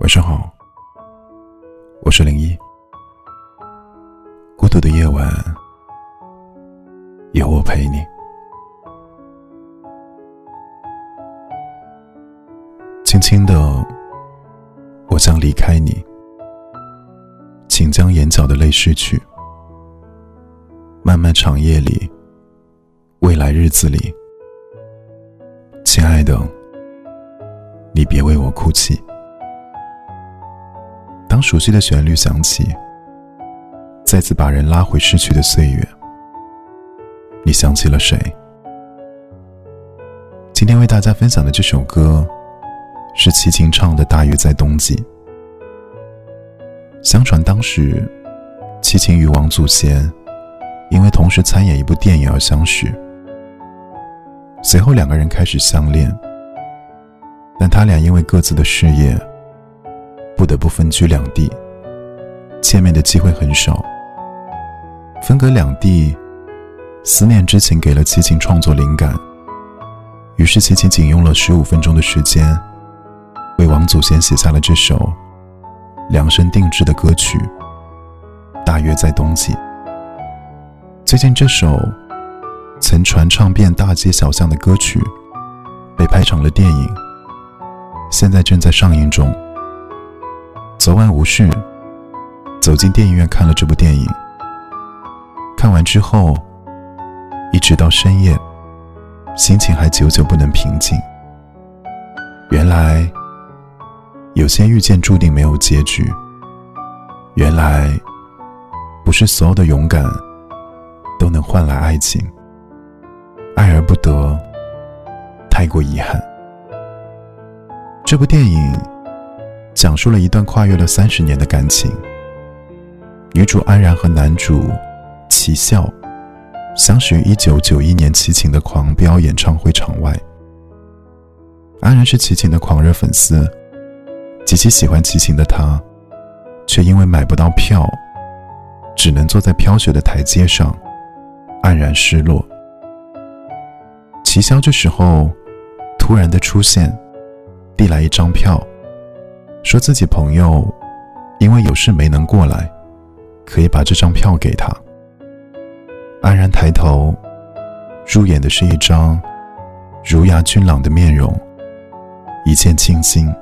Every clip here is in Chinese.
晚上好，我是零一。孤独的夜晚，有我陪你。轻轻的，我将离开你，请将眼角的泪拭去。漫漫长夜里，未来日子里，亲爱的，你别为我哭泣。当熟悉的旋律响起，再次把人拉回逝去的岁月，你想起了谁？今天为大家分享的这首歌，是齐秦唱的《大约在冬季》。相传当时，齐秦与王祖贤。因为同时参演一部电影而相识，随后两个人开始相恋。但他俩因为各自的事业，得不分居两地，见面的机会很少。分隔两地，思念之情给了齐秦创作灵感。于是齐秦仅用了十五分钟的时间，为王祖贤写下了这首量身定制的歌曲《大约在冬季》。最近这首曾传唱遍大街小巷的歌曲，被拍成了电影，现在正在上映中。昨晚无事，走进电影院看了这部电影。看完之后，一直到深夜，心情还久久不能平静。原来，有些遇见注定没有结局。原来，不是所有的勇敢。都能换来爱情，爱而不得，太过遗憾。这部电影讲述了一段跨越了三十年的感情。女主安然和男主齐笑相识于一九九一年齐秦的狂飙演唱会场外。安然是齐秦的狂热粉丝，极其喜欢齐秦的他，却因为买不到票，只能坐在飘雪的台阶上。黯然失落。齐潇这时候突然的出现，递来一张票，说自己朋友因为有事没能过来，可以把这张票给他。安然抬头，入眼的是一张儒雅俊朗的面容，一见倾心。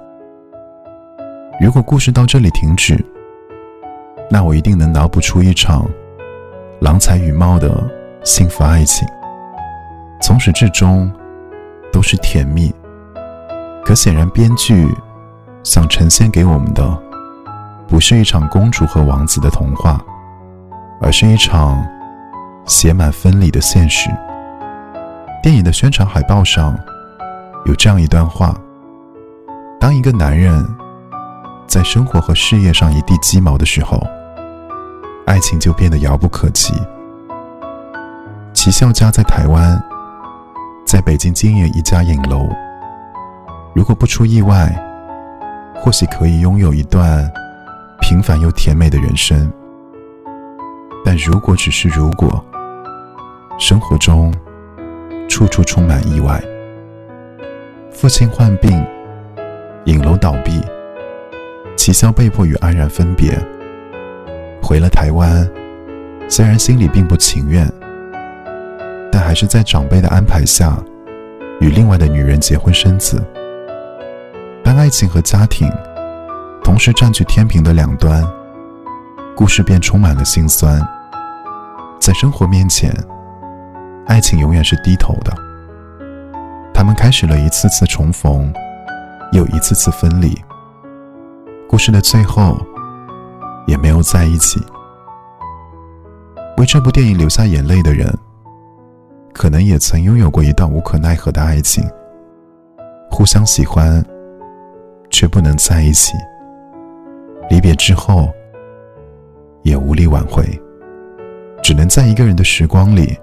如果故事到这里停止，那我一定能脑补出一场郎才女貌的。幸福爱情从始至终都是甜蜜，可显然编剧想呈现给我们的不是一场公主和王子的童话，而是一场写满分离的现实。电影的宣传海报上有这样一段话：当一个男人在生活和事业上一地鸡毛的时候，爱情就变得遥不可及。齐孝家在台湾，在北京经营一家影楼。如果不出意外，或许可以拥有一段平凡又甜美的人生。但如果只是如果，生活中处处充满意外。父亲患病，影楼倒闭，齐潇被迫与安然分别，回了台湾。虽然心里并不情愿。但还是在长辈的安排下，与另外的女人结婚生子。爱情和家庭同时占据天平的两端，故事便充满了心酸。在生活面前，爱情永远是低头的。他们开始了一次次重逢，又一次次分离。故事的最后，也没有在一起。为这部电影流下眼泪的人。可能也曾拥有过一段无可奈何的爱情，互相喜欢，却不能在一起。离别之后，也无力挽回，只能在一个人的时光里，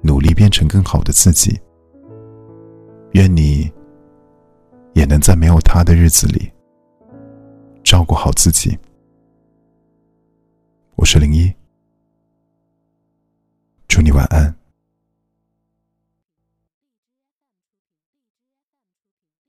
努力变成更好的自己。愿你也能在没有他的日子里，照顾好自己。我是零一，